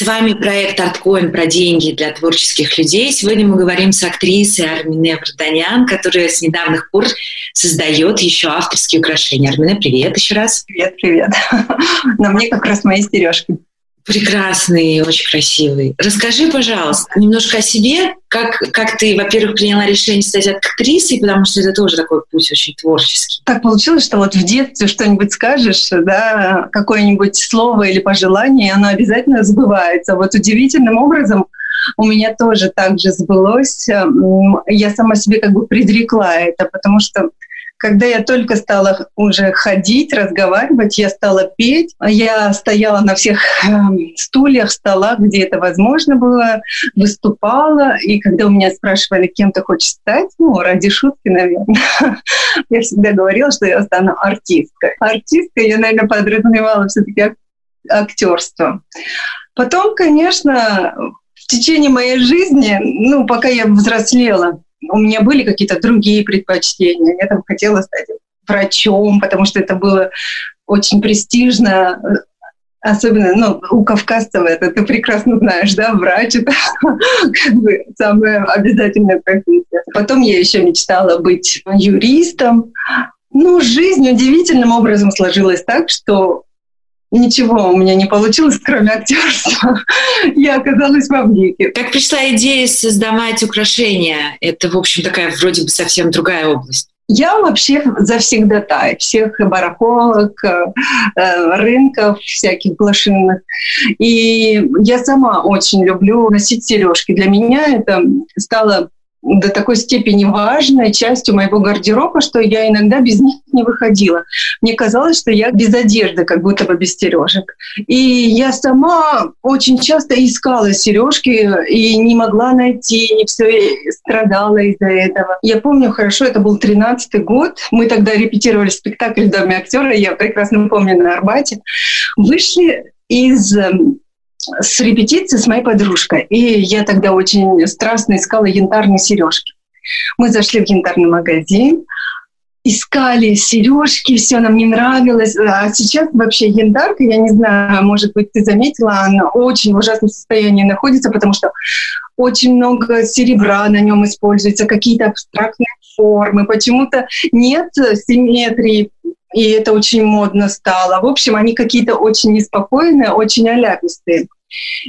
С вами проект «Арткоин» про деньги для творческих людей. Сегодня мы говорим с актрисой Армине Варданян, которая с недавних пор создает еще авторские украшения. Армине, привет еще раз. Привет, привет. На мне как раз мои сережки. Прекрасный, очень красивый. Расскажи, пожалуйста, немножко о себе, как, как ты, во-первых, приняла решение стать актрисой, потому что это тоже такой путь очень творческий. Так получилось, что вот в детстве что-нибудь скажешь, да, какое-нибудь слово или пожелание, оно обязательно сбывается. Вот удивительным образом у меня тоже так же сбылось. Я сама себе как бы предрекла это, потому что когда я только стала уже ходить, разговаривать, я стала петь. Я стояла на всех эм, стульях, столах, где это возможно было, выступала. И когда у меня спрашивали, кем ты хочешь стать, ну, ради шутки, наверное, я всегда говорила, что я стану артисткой. Артисткой я, наверное, подразумевала все-таки актерство. Потом, конечно, в течение моей жизни, ну, пока я взрослела, у меня были какие-то другие предпочтения. Я там хотела стать врачом, потому что это было очень престижно, особенно ну, у кавказцев это ты прекрасно знаешь, да, врач это как бы самая обязательная профессия. Потом я еще мечтала быть юристом. Ну, жизнь удивительным образом сложилась так, что ничего у меня не получилось, кроме актерства. Я оказалась в Авнике. Как пришла идея создавать украшения? Это, в общем, такая вроде бы совсем другая область. Я вообще завсегдатай всех барахолок, э, рынков всяких блошинных. И я сама очень люблю носить сережки. Для меня это стало до такой степени важной частью моего гардероба, что я иногда без них не выходила. Мне казалось, что я без одежды, как будто бы без сережек. И я сама очень часто искала сережки и не могла найти, и все страдала из-за этого. Я помню хорошо, это был 13-й год. Мы тогда репетировали спектакль в Доме актера, я прекрасно помню, на Арбате. Вышли из эм, с репетиции с моей подружкой. И я тогда очень страстно искала янтарные сережки. Мы зашли в янтарный магазин, искали сережки, все нам не нравилось. А сейчас вообще янтарка, я не знаю, может быть, ты заметила, она очень в ужасном состоянии находится, потому что очень много серебра на нем используется, какие-то абстрактные формы. Почему-то нет симметрии и это очень модно стало. В общем, они какие-то очень неспокойные, очень аляпистые.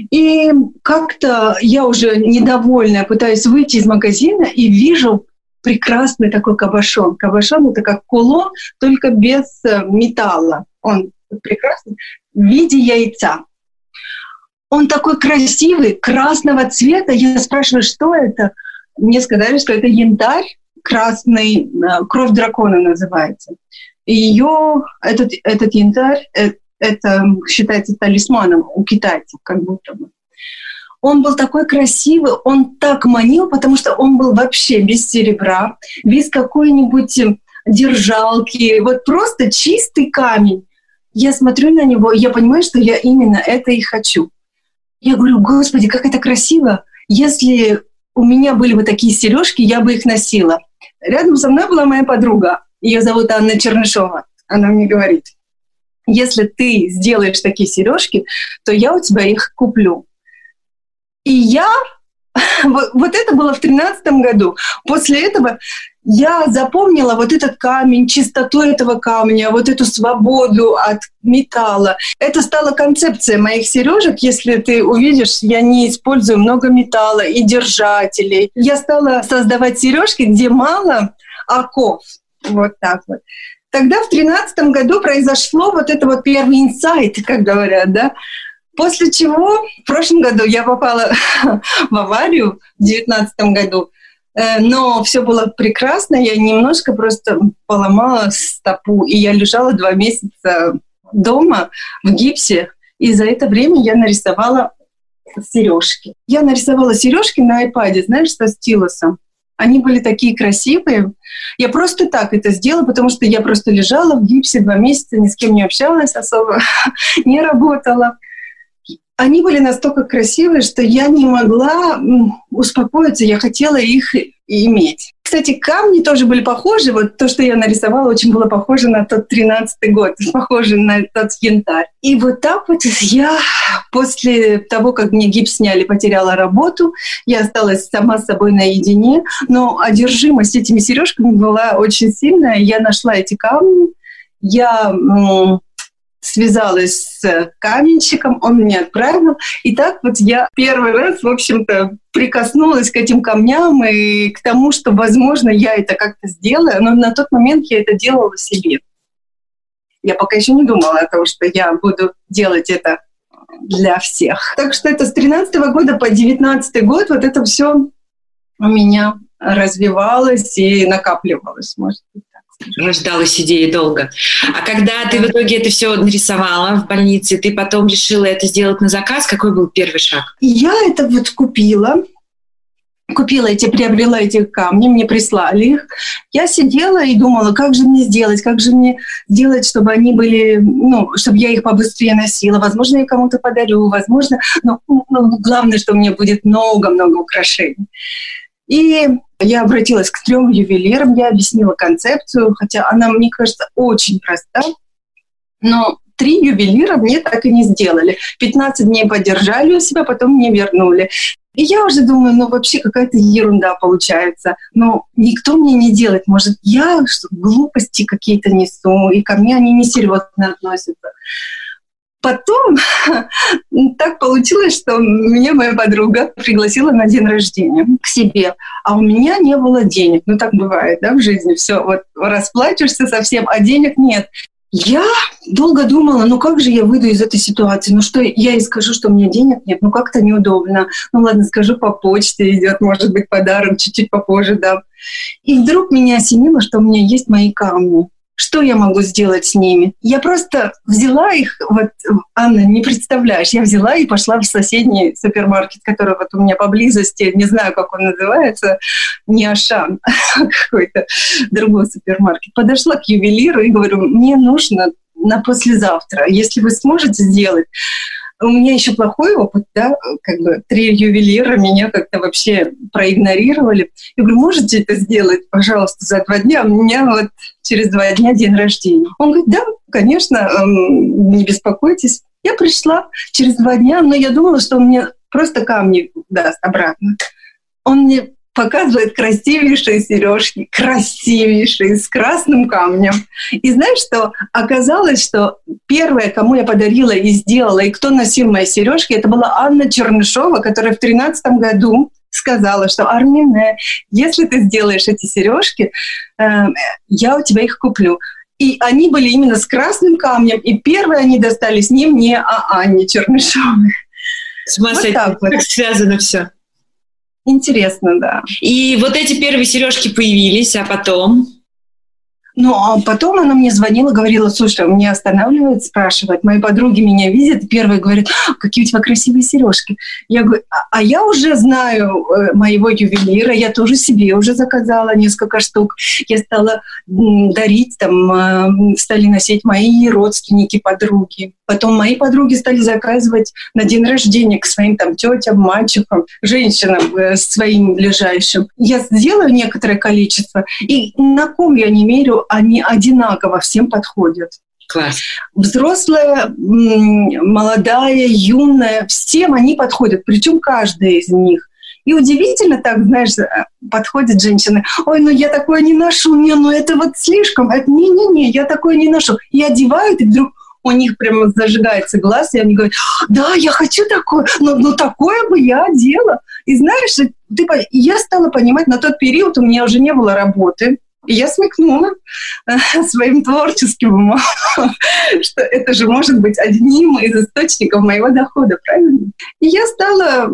И как-то я уже недовольная пытаюсь выйти из магазина и вижу прекрасный такой кабошон. Кабошон — это как кулон, только без э, металла. Он прекрасный в виде яйца. Он такой красивый, красного цвета. Я спрашиваю, что это? Мне сказали, что это янтарь красный, э, кровь дракона называется. Ее, этот, этот янтарь, э, это считается талисманом у китайцев, как будто бы. Он был такой красивый, он так манил, потому что он был вообще без серебра, без какой-нибудь держалки, вот просто чистый камень. Я смотрю на него, и я понимаю, что я именно это и хочу. Я говорю, Господи, как это красиво! Если у меня были бы такие сережки, я бы их носила. Рядом со мной была моя подруга, ее зовут Анна Чернышова. Она мне говорит, если ты сделаешь такие сережки, то я у тебя их куплю. И я вот это было в тринадцатом году. После этого я запомнила вот этот камень, чистоту этого камня, вот эту свободу от металла. Это стала концепция моих сережек. Если ты увидишь, я не использую много металла и держателей. Я стала создавать сережки, где мало оков. Вот так вот. Тогда в тринадцатом году произошло вот это вот первый инсайт, как говорят, да, После чего в прошлом году я попала в аварию в девятнадцатом году, э, но все было прекрасно, я немножко просто поломала стопу, и я лежала два месяца дома в гипсе, и за это время я нарисовала сережки. Я нарисовала сережки на iPad, знаешь, со стилусом. Они были такие красивые. Я просто так это сделала, потому что я просто лежала в гипсе два месяца, ни с кем не общалась особо, не работала. Они были настолько красивые, что я не могла успокоиться. Я хотела их иметь. Кстати, камни тоже были похожи. Вот то, что я нарисовала, очень было похоже на тот тринадцатый год, похоже на тот янтарь. И вот так вот я после того, как мне гипс сняли, потеряла работу. Я осталась сама с собой наедине. Но одержимость этими сережками была очень сильная. Я нашла эти камни. Я связалась с каменщиком, он мне отправил. И так вот я первый раз, в общем-то, прикоснулась к этим камням и к тому, что, возможно, я это как-то сделаю, но на тот момент я это делала себе. Я пока еще не думала о том, что я буду делать это для всех. Так что это с 13 года по 19 год вот это все у меня развивалось и накапливалось, может быть рождалась идея долго. А когда ты в итоге это все нарисовала в больнице, ты потом решила это сделать на заказ, какой был первый шаг? Я это вот купила, купила эти, приобрела эти камни, мне прислали их. Я сидела и думала, как же мне сделать, как же мне сделать, чтобы они были, ну, чтобы я их побыстрее носила. Возможно, я кому-то подарю, возможно, но ну, главное, что у меня будет много-много украшений. И я обратилась к трем ювелирам, я объяснила концепцию, хотя она, мне кажется, очень проста. Но три ювелира мне так и не сделали. 15 дней поддержали у себя, потом мне вернули. И я уже думаю, ну вообще какая-то ерунда получается. Но никто мне не делает. Может, я что, глупости какие-то несу, и ко мне они несерьезно относятся. Потом так получилось, что меня моя подруга пригласила на день рождения к себе, а у меня не было денег. Ну так бывает, да, в жизни. Все, вот расплачешься совсем, а денег нет. Я долго думала, ну как же я выйду из этой ситуации? Ну что, я ей скажу, что у меня денег нет? Ну как-то неудобно. Ну ладно, скажу, по почте идет, может быть, подарок, чуть-чуть попозже дам. И вдруг меня осенило, что у меня есть мои камни. Что я могу сделать с ними? Я просто взяла их, вот, Анна, не представляешь, я взяла и пошла в соседний супермаркет, который вот у меня поблизости, не знаю, как он называется, не Ашан, а какой-то другой супермаркет. Подошла к ювелиру и говорю, мне нужно на послезавтра, если вы сможете сделать, у меня еще плохой опыт, да, как бы три ювелира меня как-то вообще проигнорировали. Я говорю, можете это сделать, пожалуйста, за два дня? У меня вот через два дня день рождения. Он говорит, да, конечно, эм, не беспокойтесь. Я пришла через два дня, но я думала, что он мне просто камни даст обратно. Он мне показывает красивейшие сережки, красивейшие, с красным камнем. И знаешь что? Оказалось, что первая, кому я подарила и сделала, и кто носил мои сережки, это была Анна Чернышова, которая в 2013 году сказала, что Армине, если ты сделаешь эти сережки, э, я у тебя их куплю. И они были именно с красным камнем, и первые они достались не мне, а Анне Чернышовой. С вот так вот. связано все. Интересно, да. И вот эти первые сережки появились, а потом? Ну, а потом она мне звонила, говорила, слушай, он меня останавливает, спрашивает. Мои подруги меня видят, первые говорят, «А, какие у тебя красивые сережки. Я говорю, а, а я уже знаю э, моего ювелира, я тоже себе уже заказала несколько штук. Я стала дарить, там, э, стали носить мои родственники, подруги. Потом мои подруги стали заказывать на день рождения к своим там тетям, мальчикам, женщинам э, своим ближайшим. Я сделаю некоторое количество, и на ком я не мерю, они одинаково всем подходят. Класс. Взрослая, молодая, юная, всем они подходят, причем каждая из них. И удивительно так, знаешь, э, подходит женщина, ой, ну я такое не ношу, не, ну это вот слишком, не-не-не, я такое не ношу. И одевают, и вдруг у них прямо зажигается глаз, и они говорят, да, я хочу такое, но, но такое бы я одела. И знаешь, ты, я стала понимать, на тот период у меня уже не было работы, и я смекнула э, своим творческим умом, что это же может быть одним из источников моего дохода, правильно? И я стала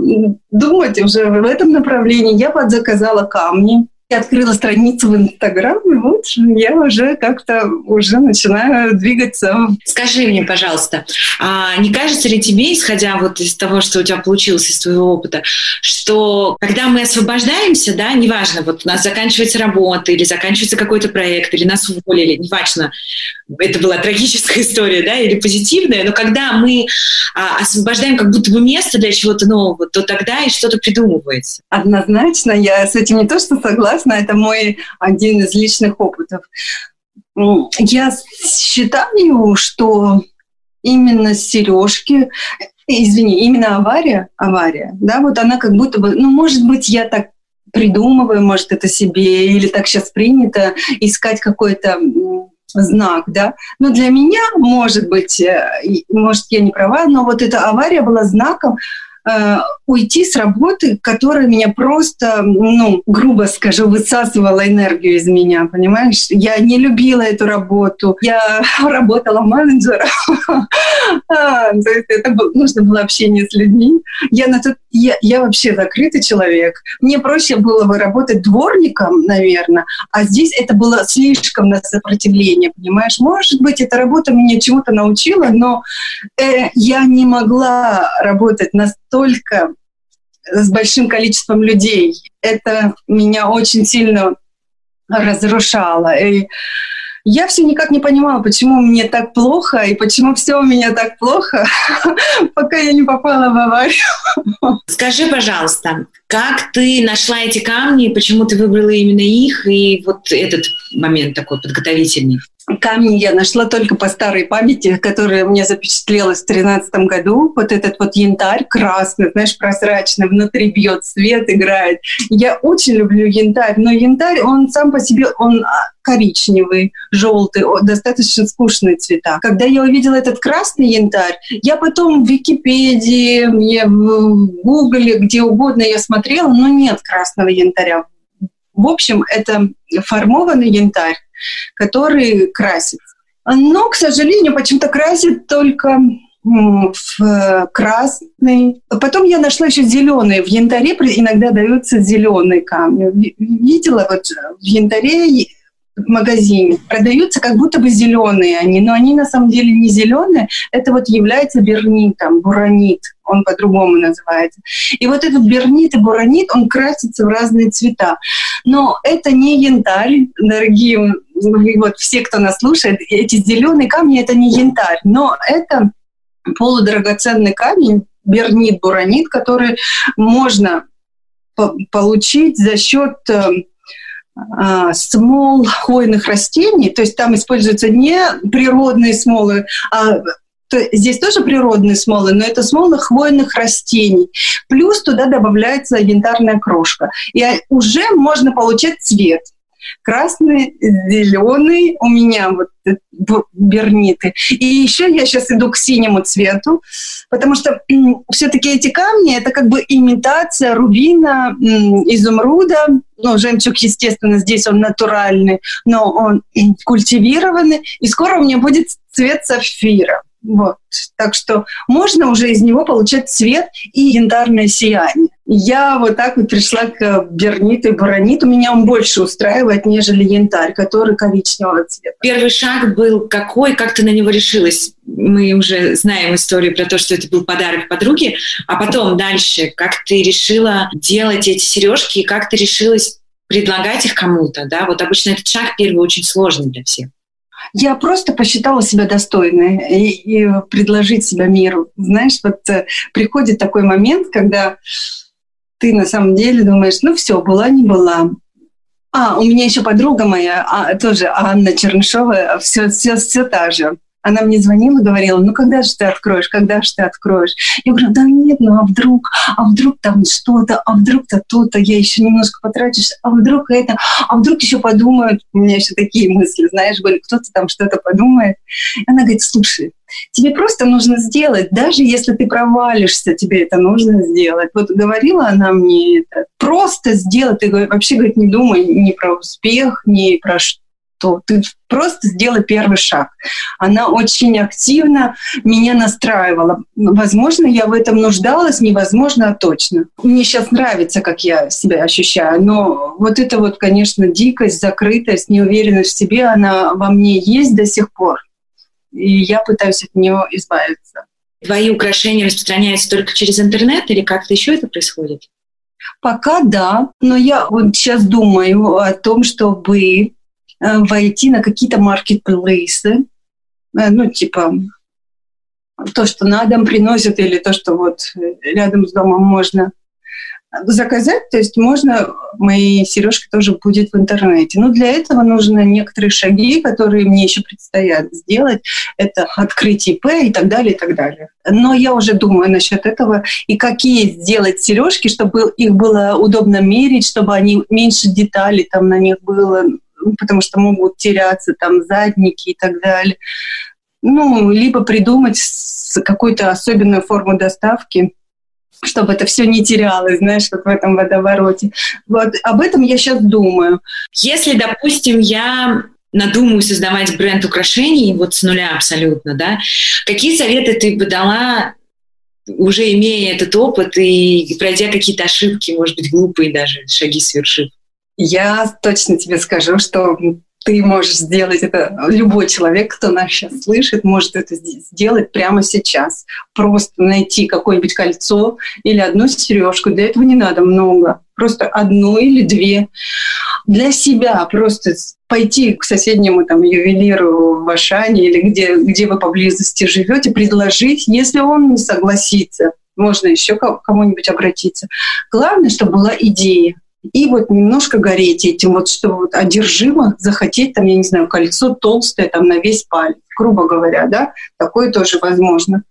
думать уже в этом направлении. Я подзаказала камни, Я открыла страницу в Инстаграм, и вот я уже как-то уже начинаю двигаться. Скажи мне, пожалуйста, а не кажется ли тебе, исходя вот из того, что у тебя получилось, из твоего опыта, что когда мы освобождаемся, да, неважно, вот у нас заканчивается работа или заканчивается какой-то проект, или нас уволили, неважно, это была трагическая история, да, или позитивная, но когда мы а, освобождаем как будто бы место для чего-то нового, то тогда и что-то придумывается. Однозначно, я с этим не то что согласна, согласна, это мой один из личных опытов. Я считаю, что именно сережки, извини, именно авария, авария, да, вот она как будто бы, ну, может быть, я так придумываю, может, это себе, или так сейчас принято искать какой-то знак, да. Но для меня, может быть, э, может, я не права, но вот эта авария была знаком, э, уйти с работы, которая меня просто, ну, грубо скажу, высасывала энергию из меня, понимаешь? Я не любила эту работу. Я работала менеджером. А, то есть это нужно было общение с людьми. Я, на тот, я, я вообще закрытый человек. Мне проще было бы работать дворником, наверное, а здесь это было слишком на сопротивление, понимаешь? Может быть, эта работа меня чему-то научила, но э, я не могла работать настолько с большим количеством людей. Это меня очень сильно разрушало. И я все никак не понимала, почему мне так плохо и почему все у меня так плохо, пока я не попала в аварию. Скажи, пожалуйста, как ты нашла эти камни, почему ты выбрала именно их и вот этот момент такой подготовительный? Камни я нашла только по старой памяти, которая мне запечатлелась в тринадцатом году. Вот этот вот янтарь красный, знаешь, прозрачный, внутри бьет свет, играет. Я очень люблю янтарь, но янтарь, он сам по себе, он а, коричневый, желтый, достаточно скучные цвета. Когда я увидела этот красный янтарь, я потом в Википедии, в Гугле, где угодно я смотрела, но нет красного янтаря. В общем, это формованный янтарь, который красит. Но, к сожалению, почему-то красит только в красный. Потом я нашла еще зеленый. В янтаре иногда даются зеленые камни. Видела вот в янтаре в магазине продаются как будто бы зеленые они, но они на самом деле не зеленые. Это вот является бернитом, буранит, он по-другому называется. И вот этот бернит и буранит, он красится в разные цвета. Но это не янтарь, дорогие вот все, кто нас слушает, эти зеленые камни это не янтарь, но это полудрагоценный камень, бернит, буранит, который можно получить за счет э, смол хвойных растений, то есть там используются не природные смолы, а то здесь тоже природные смолы, но это смолы хвойных растений. Плюс туда добавляется янтарная крошка. И уже можно получать цвет – красный, зеленый, у меня вот берниты. И еще я сейчас иду к синему цвету, потому что все-таки эти камни это как бы имитация рубина, изумруда. Ну, жемчуг, естественно, здесь он натуральный, но он культивированный. И скоро у меня будет цвет сапфира. Вот. Так что можно уже из него получать цвет и янтарное сияние. Я вот так вот пришла к берниту и барониту. Меня он больше устраивает, нежели янтарь, который коричневого цвета. Первый шаг был какой? Как ты на него решилась? Мы уже знаем историю про то, что это был подарок подруге. А потом дальше, как ты решила делать эти сережки и как ты решилась предлагать их кому-то? Да? Вот обычно этот шаг первый очень сложный для всех. Я просто посчитала себя достойной и, и предложить себя миру. Знаешь, вот э, приходит такой момент, когда ты на самом деле думаешь, ну все, была, не была. А, у меня еще подруга моя, а, тоже Анна Чернышова, все, все, все та же. Она мне звонила, говорила, ну когда же ты откроешь, когда же ты откроешь? Я говорю, да нет, ну а вдруг, а вдруг там что-то, а вдруг-то то-то, я еще немножко потрачусь, а вдруг это, а вдруг еще подумают, у меня еще такие мысли, знаешь, были, кто-то там что-то подумает. Она говорит, слушай, тебе просто нужно сделать, даже если ты провалишься, тебе это нужно сделать. Вот говорила она мне это, просто сделать, ты вообще, говорит, не думай ни про успех, ни про то ты просто сделай первый шаг. Она очень активно меня настраивала. Возможно, я в этом нуждалась, невозможно, а точно. Мне сейчас нравится, как я себя ощущаю, но вот это вот, конечно, дикость, закрытость, неуверенность в себе, она во мне есть до сих пор. И я пытаюсь от нее избавиться. Твои украшения распространяются только через интернет или как-то еще это происходит? Пока да, но я вот сейчас думаю о том, чтобы войти на какие-то маркетплейсы, э, ну, типа то, что на дом приносят, или то, что вот рядом с домом можно заказать, то есть можно, мои сережки тоже будет в интернете. Но для этого нужно некоторые шаги, которые мне еще предстоят сделать. Это открыть ИП и так далее, и так далее. Но я уже думаю насчет этого, и какие сделать сережки, чтобы их было удобно мерить, чтобы они меньше деталей там на них было, потому что могут теряться там задники и так далее. Ну, либо придумать какую-то особенную форму доставки, чтобы это все не терялось, знаешь, вот в этом водовороте. Вот об этом я сейчас думаю. Если, допустим, я надумаю создавать бренд украшений вот с нуля абсолютно, да, какие советы ты бы дала уже имея этот опыт и пройдя какие-то ошибки, может быть, глупые даже шаги совершив? Я точно тебе скажу, что ты можешь сделать это, любой человек, кто нас сейчас слышит, может это сделать прямо сейчас. Просто найти какое-нибудь кольцо или одну сережку. Для этого не надо много. Просто одну или две. Для себя просто пойти к соседнему там, ювелиру в Ашане или где, где вы поблизости живете, предложить, если он не согласится, можно еще к кому-нибудь обратиться. Главное, чтобы была идея и вот немножко гореть этим, вот что вот одержимо захотеть, там, я не знаю, кольцо толстое там на весь палец, грубо говоря, да, такое тоже возможно,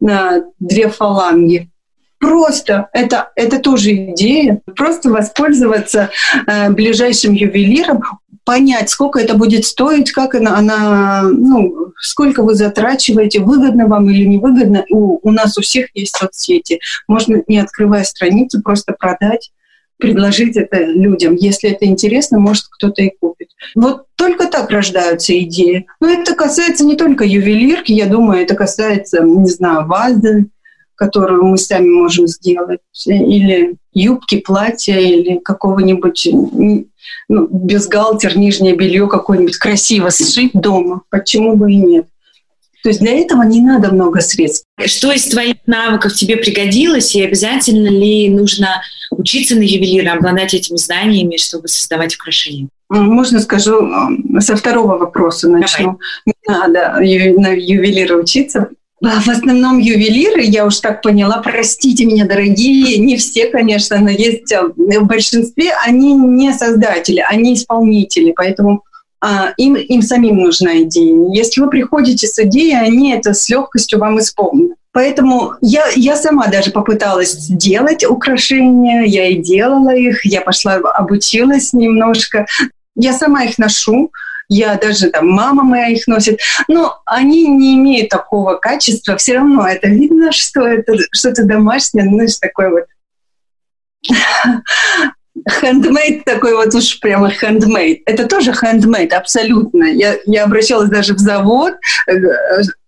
на две фаланги. Просто это, это тоже идея. Просто воспользоваться э, ближайшим ювелиром, понять, сколько это будет стоить, как она, она ну, сколько вы затрачиваете, выгодно вам или невыгодно. У, у нас у всех есть соцсети. Можно, не открывая страницу, просто продать предложить это людям. Если это интересно, может, кто-то и купит. Вот только так рождаются идеи. Но это касается не только ювелирки, я думаю, это касается, не знаю, вазы, которую мы сами можем сделать, или юбки, платья, или какого-нибудь ну, бюстгальтер, нижнее белье какое-нибудь красиво сшить дома. Почему бы и нет? То есть для этого не надо много средств. Что из твоих навыков тебе пригодилось, и обязательно ли нужно учиться на ювелира, обладать этими знаниями, чтобы создавать украшения? Можно скажу, со второго вопроса начну. Давай. Не надо на ювелира учиться. А, в основном ювелиры, я уж так поняла, простите меня, дорогие, не все, конечно, но есть а, в большинстве, они не создатели, они исполнители, поэтому им, им самим нужна идея. Если вы приходите с идеей, они это с легкостью вам исполнят. Поэтому я, я сама даже попыталась сделать украшения, я и делала их, я пошла обучилась немножко. Я сама их ношу, я даже там мама моя их носит, но они не имеют такого качества. Все равно это видно, что это что-то домашнее, ну, такое вот Хендмейд такой вот уж прямо хендмейд. Это тоже хендмейд, абсолютно. Я, я обращалась даже в завод, э,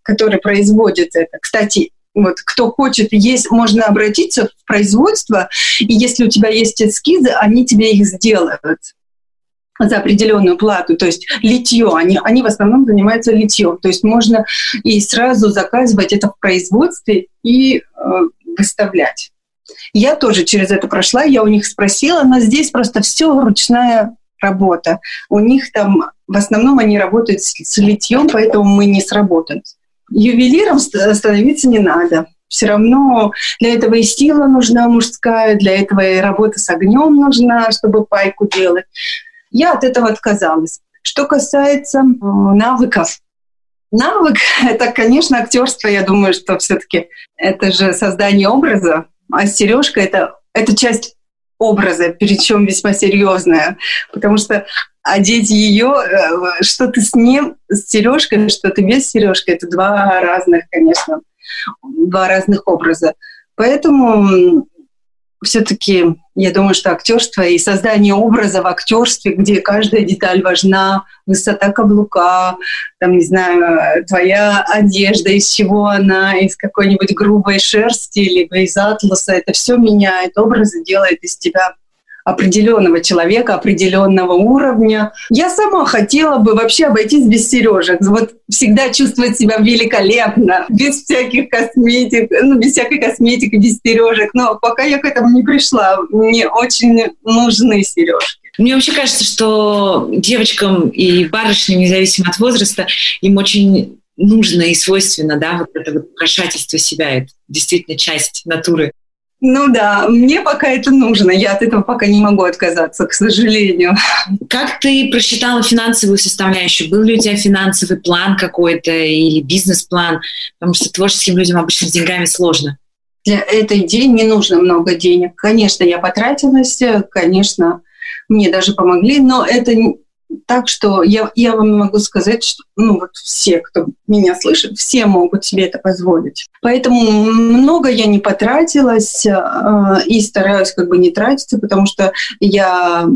который производит это. Кстати, вот кто хочет, есть, можно обратиться в производство, и если у тебя есть эскизы, они тебе их сделают за определенную плату, то есть литье, они, они в основном занимаются литьем, то есть можно и сразу заказывать это в производстве и э, выставлять. Я тоже через это прошла, я у них спросила, но здесь просто все ручная работа. У них там в основном они работают с, с литьем, поэтому мы не сработаем. Ювелиром становиться не надо. Все равно для этого и сила нужна мужская, для этого и работа с огнем нужна, чтобы пайку делать. Я от этого отказалась. Что касается навыков, навык это, конечно, актерство. Я думаю, что все-таки это же создание образа, а сережка это, это часть образа, причем весьма серьезная, потому что одеть ее, э, что ты с ним, с сережкой, что ты без сережки, это два разных, конечно, два разных образа. Поэтому все-таки Я думаю, что актерство и создание образа в актерстве, где каждая деталь важна, высота каблука, там, не знаю, твоя одежда, из чего она, из какой-нибудь грубой шерсти, либо из атласа, это все меняет образы, делает из тебя определенного человека, определенного уровня. Я сама хотела бы вообще обойтись без сережек. Вот всегда чувствовать себя великолепно, без всяких косметик, ну, без всякой косметики, без сережек. Но пока я к этому не пришла, мне очень нужны сережки. Мне вообще кажется, что девочкам и барышням, независимо от возраста, им очень нужно и свойственно, да, вот это вот украшательство себя. Это действительно часть натуры. Ну да, мне пока это нужно. Я от этого пока не могу отказаться, к сожалению. Как ты просчитала финансовую составляющую? Был ли у тебя финансовый план какой-то или бизнес-план? Потому что творческим людям обычно с деньгами сложно. Для этой идеи не нужно много денег. Конечно, я потратилась, конечно, мне даже помогли, но это так что я, я вам могу сказать, что ну, вот все, кто меня слышит, все могут себе это позволить. Поэтому много я не потратилась э, и стараюсь как бы не тратиться, потому что я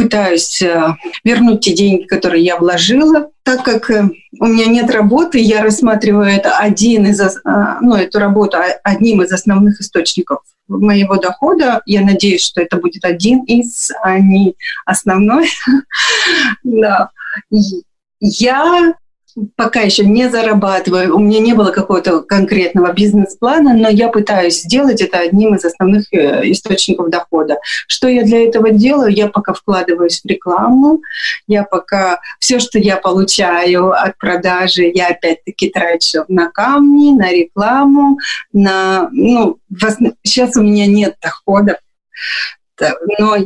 пытаюсь э, вернуть те деньги, которые я вложила. Так как э, у меня нет работы, я рассматриваю это один из, э, ну, эту работу одним из основных источников моего дохода. Я надеюсь, что это будет один из, а не основной. да. Я пока еще не зарабатываю, у меня не было какого-то конкретного бизнес-плана, но я пытаюсь сделать это одним из основных э, источников дохода. Что я для этого делаю? Я пока вкладываюсь в рекламу, я пока все, что я получаю от продажи, я опять-таки трачу на камни, на рекламу, на, ну, сейчас у меня нет доходов, но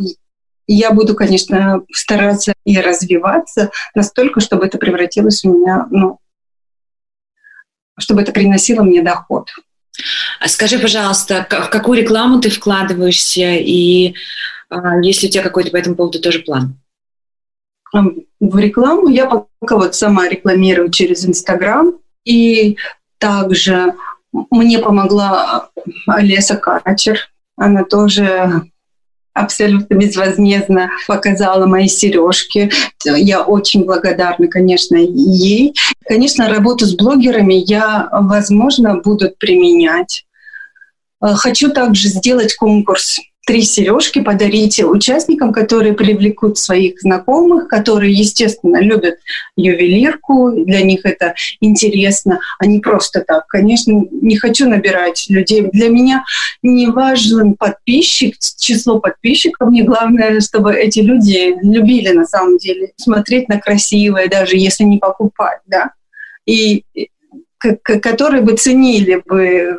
я буду, конечно, стараться и развиваться настолько, чтобы это превратилось у меня, ну, чтобы это приносило мне доход. А скажи, пожалуйста, в какую рекламу ты вкладываешься, и а, есть ли у тебя какой-то по этому поводу тоже план? В рекламу я пока вот сама рекламирую через Инстаграм, и также мне помогла Олеса Качер. Она тоже абсолютно безвозмездно показала мои сережки. Я очень благодарна, конечно, ей. Конечно, работу с блогерами я, возможно, буду применять. Э, хочу также сделать конкурс три сережки подарите участникам, которые привлекут своих знакомых, которые, естественно, любят ювелирку, для них это интересно, а не просто так. Конечно, не хочу набирать людей. Для меня не важен подписчик, число подписчиков, мне главное, чтобы эти люди любили на самом деле смотреть на красивое, даже если не покупать, да, и которые бы ценили бы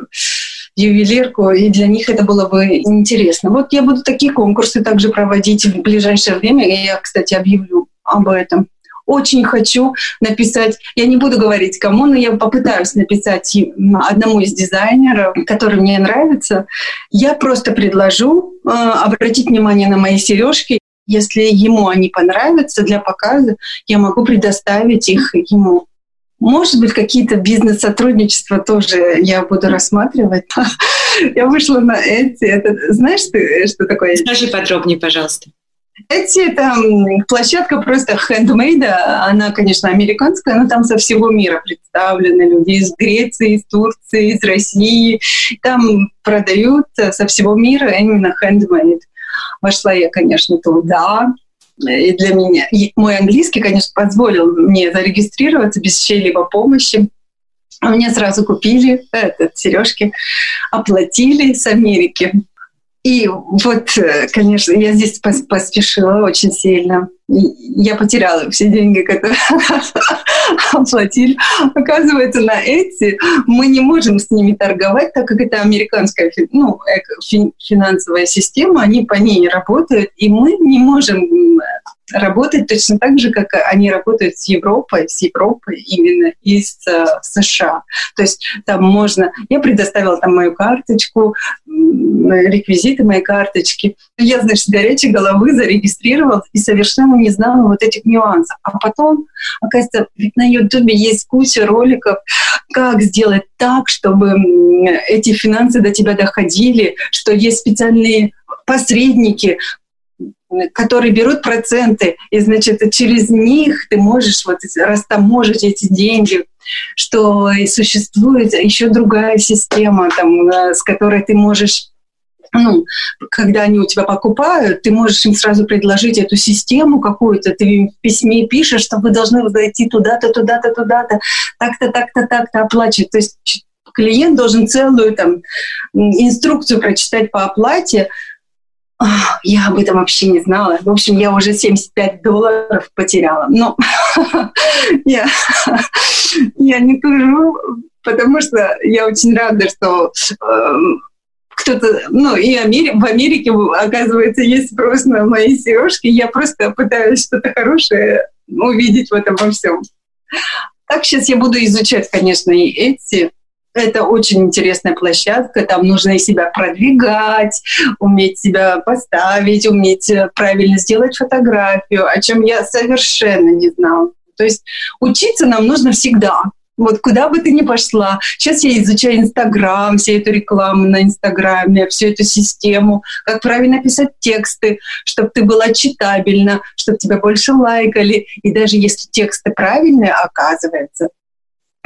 ювелирку, и для них это было бы интересно. Вот я буду такие конкурсы также проводить в ближайшее время, и я, кстати, объявлю об этом. Очень хочу написать, я не буду говорить кому, но я попытаюсь написать одному из дизайнеров, который мне нравится. Я просто предложу э, обратить внимание на мои сережки. Если ему они понравятся для показа, я могу предоставить их ему. Может быть, какие-то бизнес-сотрудничества тоже я буду рассматривать. Я вышла на эти. Это, знаешь, ты, что такое? Скажи подробнее, пожалуйста. Эти это площадка просто хендмейда, она, конечно, американская, но там со всего мира представлены люди из Греции, из Турции, из России. Там продают со всего мира именно хендмейд. Вошла я, конечно, туда, и для меня. И мой английский, конечно, позволил мне зарегистрироваться без чьей-либо помощи. А мне сразу купили этот, сережки, оплатили с Америки. И вот, э, конечно, я здесь поспешила очень сильно. Я потеряла все деньги, которые оплатили. Оказывается, на эти мы не можем с ними торговать, так как это американская ну, финансовая система, они по ней работают, и мы не можем работать точно так же, как они работают с Европой, с Европой именно из э, США. То есть там можно... Я предоставила там мою карточку, реквизиты моей карточки. Я, значит, горячей головы зарегистрировалась и совершенно не знала вот этих нюансов. А потом, оказывается, ведь на Ютубе есть куча роликов, как сделать так, чтобы эти финансы до тебя доходили, что есть специальные посредники, которые берут проценты, и, значит, через них ты можешь вот растаможить эти деньги, что существует еще другая система, там, э, с которой ты можешь ну, когда они у тебя покупают, ты можешь им сразу предложить эту систему какую-то, ты им в письме пишешь, что вы должны зайти туда-то, туда-то, туда-то, так-то, так-то, так-то оплачивать. То есть клиент должен целую там инструкцию прочитать по оплате, я об этом вообще не знала. В общем, я уже 75 долларов потеряла. Но я, я не тужу, потому что я очень рада, что э, кто-то, ну, и Амери- в Америке, оказывается, есть спрос на мои сережки. Я просто пытаюсь что-то хорошее увидеть в этом во всем. Так сейчас я буду изучать, конечно, и эти это очень интересная площадка, там нужно и себя продвигать, уметь себя поставить, уметь э, правильно сделать фотографию, о чем я совершенно не знала. То есть учиться нам нужно всегда. Вот куда бы ты ни пошла. Сейчас я изучаю Инстаграм, всю эту рекламу на Инстаграме, всю эту систему, как правильно писать тексты, чтобы ты была читабельна, чтобы тебя больше лайкали. И даже если тексты правильные, оказывается,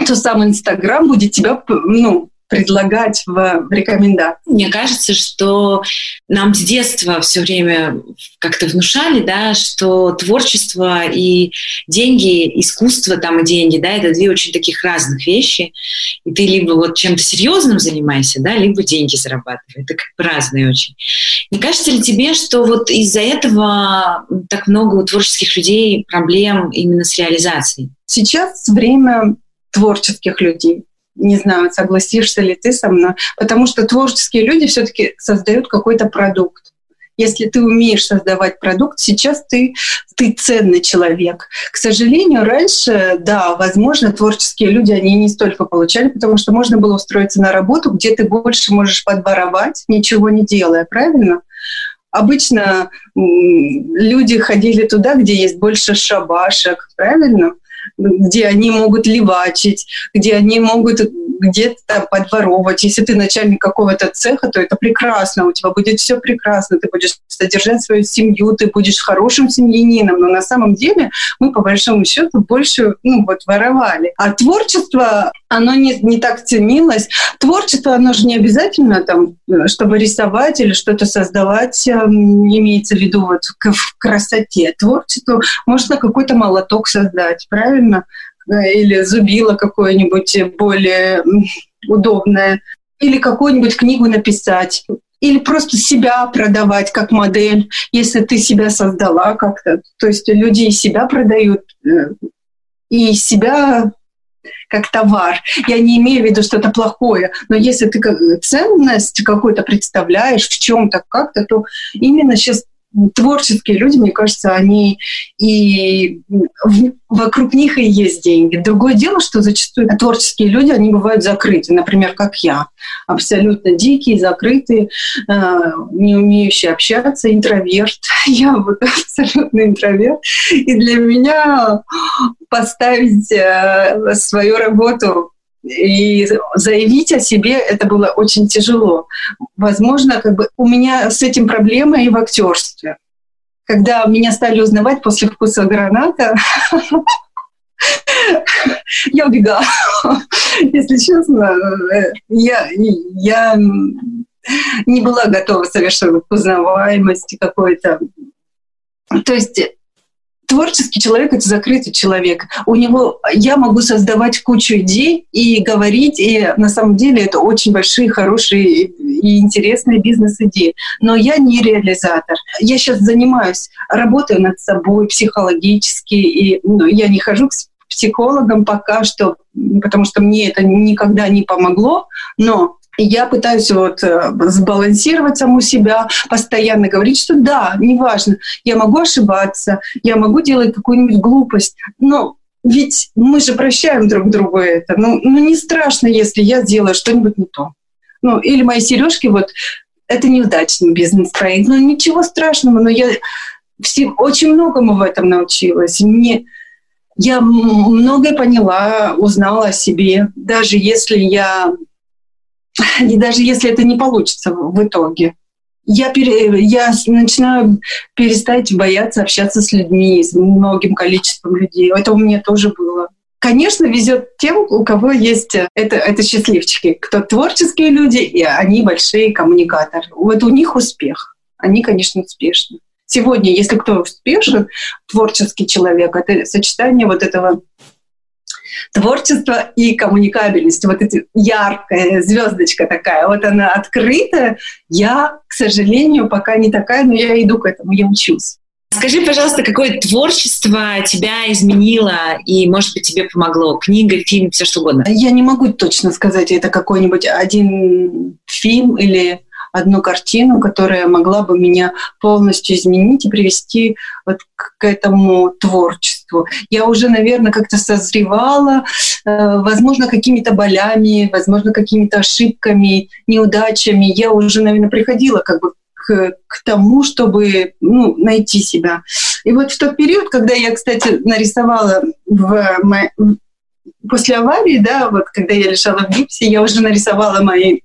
то сам Инстаграм будет тебя ну, предлагать в рекомендации. Мне кажется, что нам с детства все время как-то внушали, да, что творчество и деньги, искусство там и деньги, да, это две очень таких разных вещи. И ты либо вот чем-то серьезным занимаешься, да, либо деньги зарабатываешь. Это как бы разные очень. Не кажется ли тебе, что вот из-за этого так много у творческих людей проблем именно с реализацией? Сейчас время творческих людей. Не знаю, согласишься ли ты со мной, потому что творческие люди все-таки создают какой-то продукт. Если ты умеешь создавать продукт, сейчас ты, ты ценный человек. К сожалению, раньше, да, возможно, творческие люди, они не столько получали, потому что можно было устроиться на работу, где ты больше можешь подворовать, ничего не делая, правильно? Обычно люди ходили туда, где есть больше шабашек, правильно? Где они могут левачить, где они могут где-то подворовывать. Если ты начальник какого-то цеха, то это прекрасно, у тебя будет все прекрасно, ты будешь содержать свою семью, ты будешь хорошим семьянином, но на самом деле мы, по большому счету, больше ну, вот, воровали. А творчество, оно не, не так ценилось. Творчество, оно же не обязательно, там, чтобы рисовать или что-то создавать, эм, имеется в виду вот в красоте. Творчество можно какой-то молоток создать, правильно? Или зубило какое-нибудь более удобное, или какую-нибудь книгу написать, или просто себя продавать как модель, если ты себя создала как-то. То есть люди себя продают, э, и себя как товар. Я не имею в виду что-то плохое, но если ты ценность какую-то представляешь в чем-то как-то, то именно сейчас творческие люди, мне кажется, они и вокруг них и есть деньги. Другое дело, что зачастую творческие люди, они бывают закрыты, например, как я, абсолютно дикие, закрытые, а, не умеющие общаться, интроверт. Я вот абсолютно интроверт. И для меня поставить э, свою работу и заявить о себе это было очень тяжело. Возможно, как бы у меня с этим проблема и в актерстве. Когда меня стали узнавать после вкуса граната, я убегала. Если честно, я, я не была готова совершенно к узнаваемости какой-то. То есть творческий человек — это закрытый человек. У него я могу создавать кучу идей и говорить, и на самом деле это очень большие, хорошие и интересные бизнес-идеи. Но я не реализатор. Я сейчас занимаюсь, работаю над собой психологически, и ну, я не хожу к психологам пока что, потому что мне это никогда не помогло, но я пытаюсь вот э, сбалансировать саму себя, постоянно говорить, что да, неважно, я могу ошибаться, я могу делать какую-нибудь глупость, но ведь мы же прощаем друг другу это. Ну, ну не страшно, если я сделаю что-нибудь не то. Ну, или мои сережки, вот, это неудачный бизнес-проект. Ну, ничего страшного, но я все, очень многому в этом научилась. Мне, я многое поняла, узнала о себе. Даже если я и даже если это не получится в итоге. я, пере, я начинаю перестать бояться общаться с людьми, с многим количеством людей. Это у меня тоже было. Конечно, везет тем, у кого есть э, это, это счастливчики, кто творческие люди, и они большие коммуникаторы. Вот у них успех. Они, конечно, успешны. Сегодня, если кто успешен, творческий человек, это сочетание вот этого творчества и коммуникабельности. Вот эта яркая звездочка такая, вот она открытая. Я, к сожалению, пока не такая, но я иду к этому, я учусь. Скажи, пожалуйста, какое творчество тебя изменило и, может быть, тебе помогло? Книга, фильм, все что угодно. Я не могу точно сказать, это какой-нибудь один фильм или одну картину, которая могла бы меня полностью изменить и привести вот к этому творчеству. Я уже, наверное, как-то созревала, э, возможно, какими-то болями, возможно, какими-то ошибками, неудачами. Я уже, наверное, приходила как бы к, к тому, чтобы ну, найти себя. И вот в тот период, когда я, кстати, нарисовала в, после аварии, да, вот когда я лежала в гипсе, я уже нарисовала мои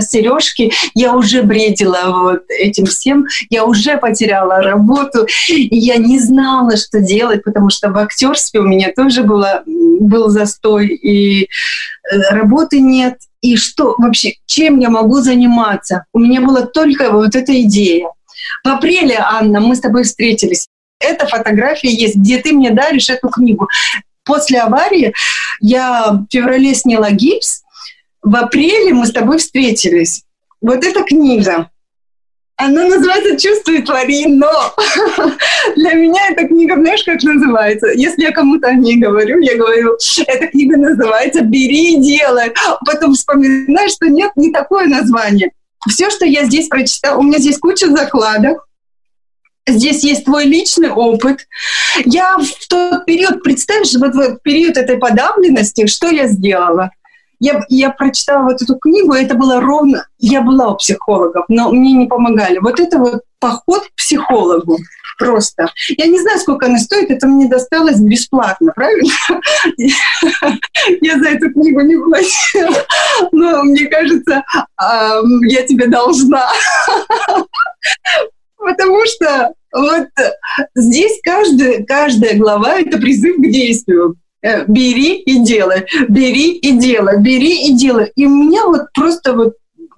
сережки, я уже бредила вот этим всем, я уже потеряла работу, и я не знала, что делать, потому что в актерстве у меня тоже было, был застой, и э, работы нет, и что вообще, чем я могу заниматься. У меня была только вот эта идея. В апреле, Анна, мы с тобой встретились. Эта фотография есть, где ты мне даришь эту книгу. После аварии я в феврале сняла гипс, в апреле мы с тобой встретились. Вот эта книга. Она называется «Чувствуй, твори, но». Для меня эта книга, знаешь, как называется? Если я кому-то о ней говорю, я говорю, эта книга называется «Бери и делай». Потом вспоминаю, что нет, не такое название. Все, что я здесь прочитала, у меня здесь куча закладок, Здесь есть твой личный опыт. Я в тот период, представишь, вот в период этой подавленности, что я сделала? Я, я прочитала вот эту книгу, это было ровно... Я была у психологов, но мне не помогали. Вот это вот поход к психологу просто. Я не знаю, сколько она стоит, это мне досталось бесплатно, правильно? Я за эту книгу не платила, но мне кажется, я тебе должна. Потому что вот здесь каждая, каждая глава — это призыв к действию. Э, бери и делай, бери и делай, бери и делай. И у меня вот просто вот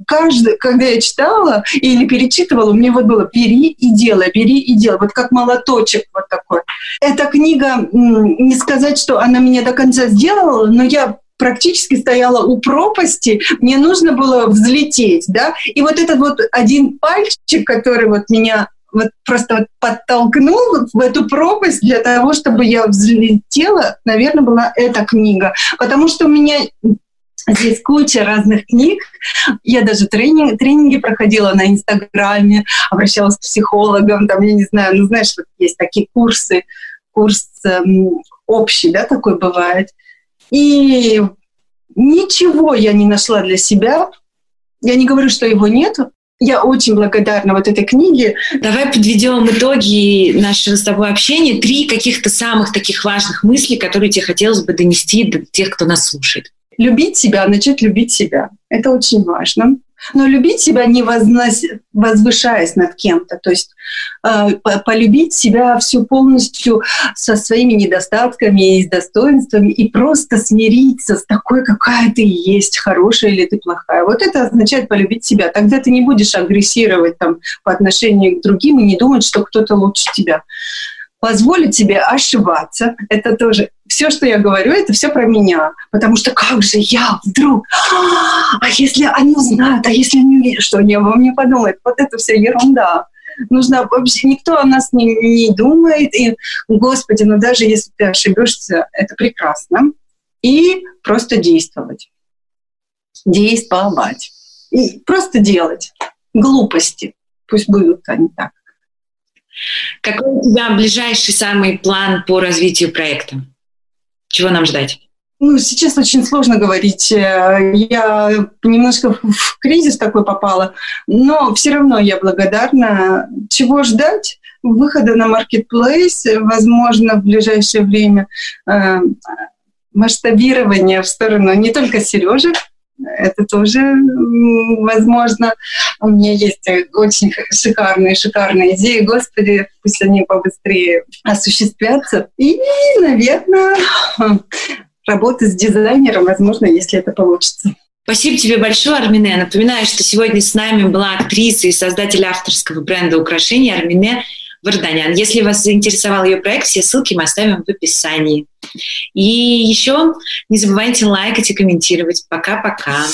каждый, когда я читала или перечитывала, у меня вот было «бери и делай, бери и делай», вот как молоточек вот такой. Эта книга, не сказать, что она меня до конца сделала, но я практически стояла у пропасти, мне нужно было взлететь, да, и вот этот вот один пальчик, который вот меня вот просто вот подтолкнул в эту пропасть для того, чтобы я взлетела, наверное, была эта книга. Потому что у меня Здесь куча разных книг. Я даже тренинг, тренинги проходила на Инстаграме, обращалась к психологам, там, я не знаю, ну, знаешь, вот есть такие курсы, курс эм, общий, да, такой бывает. И ничего я не нашла для себя. Я не говорю, что его нету, я очень благодарна вот этой книге. Давай подведем итоги нашего с тобой общения. Три каких-то самых таких важных мыслей, которые тебе хотелось бы донести до тех, кто нас слушает. Любить себя, начать любить себя. Это очень важно но любить себя не вознос... возвышаясь над кем-то, то есть э, полюбить себя всю полностью со своими недостатками и достоинствами и просто смириться с такой, какая ты есть, хорошая или ты плохая. Вот это означает полюбить себя. Тогда ты не будешь агрессировать там, по отношению к другим и не думать, что кто-то лучше тебя позволить себе ошибаться. Это тоже все, что я говорю, это все про меня. Потому что как же я вдруг? А если они узнают? А если они что они обо мне подумают? Вот это все ерунда. Нужно вообще никто о нас не, не думает. И, Господи, ну даже если ты ошибешься, это прекрасно. И просто действовать. Действовать. И просто делать. Глупости. Пусть будут они так. Какой у тебя ближайший самый план по развитию проекта? Чего нам ждать? Ну, сейчас очень сложно говорить. Э, я немножко в кризис такой попала, но все равно я благодарна. Чего ждать? Выхода на маркетплейс, возможно, в ближайшее время э, масштабирование в сторону не только Сережи, это тоже возможно. У меня есть очень шикарные, шикарные идеи. Господи, пусть они побыстрее осуществятся. И, наверное, работа с дизайнером, возможно, если это получится. Спасибо тебе большое, Армине. Напоминаю, что сегодня с нами была актриса и создатель авторского бренда украшений Армине Варданян. Если вас заинтересовал ее проект, все ссылки мы оставим в описании. И еще не забывайте лайкать и комментировать. Пока-пока.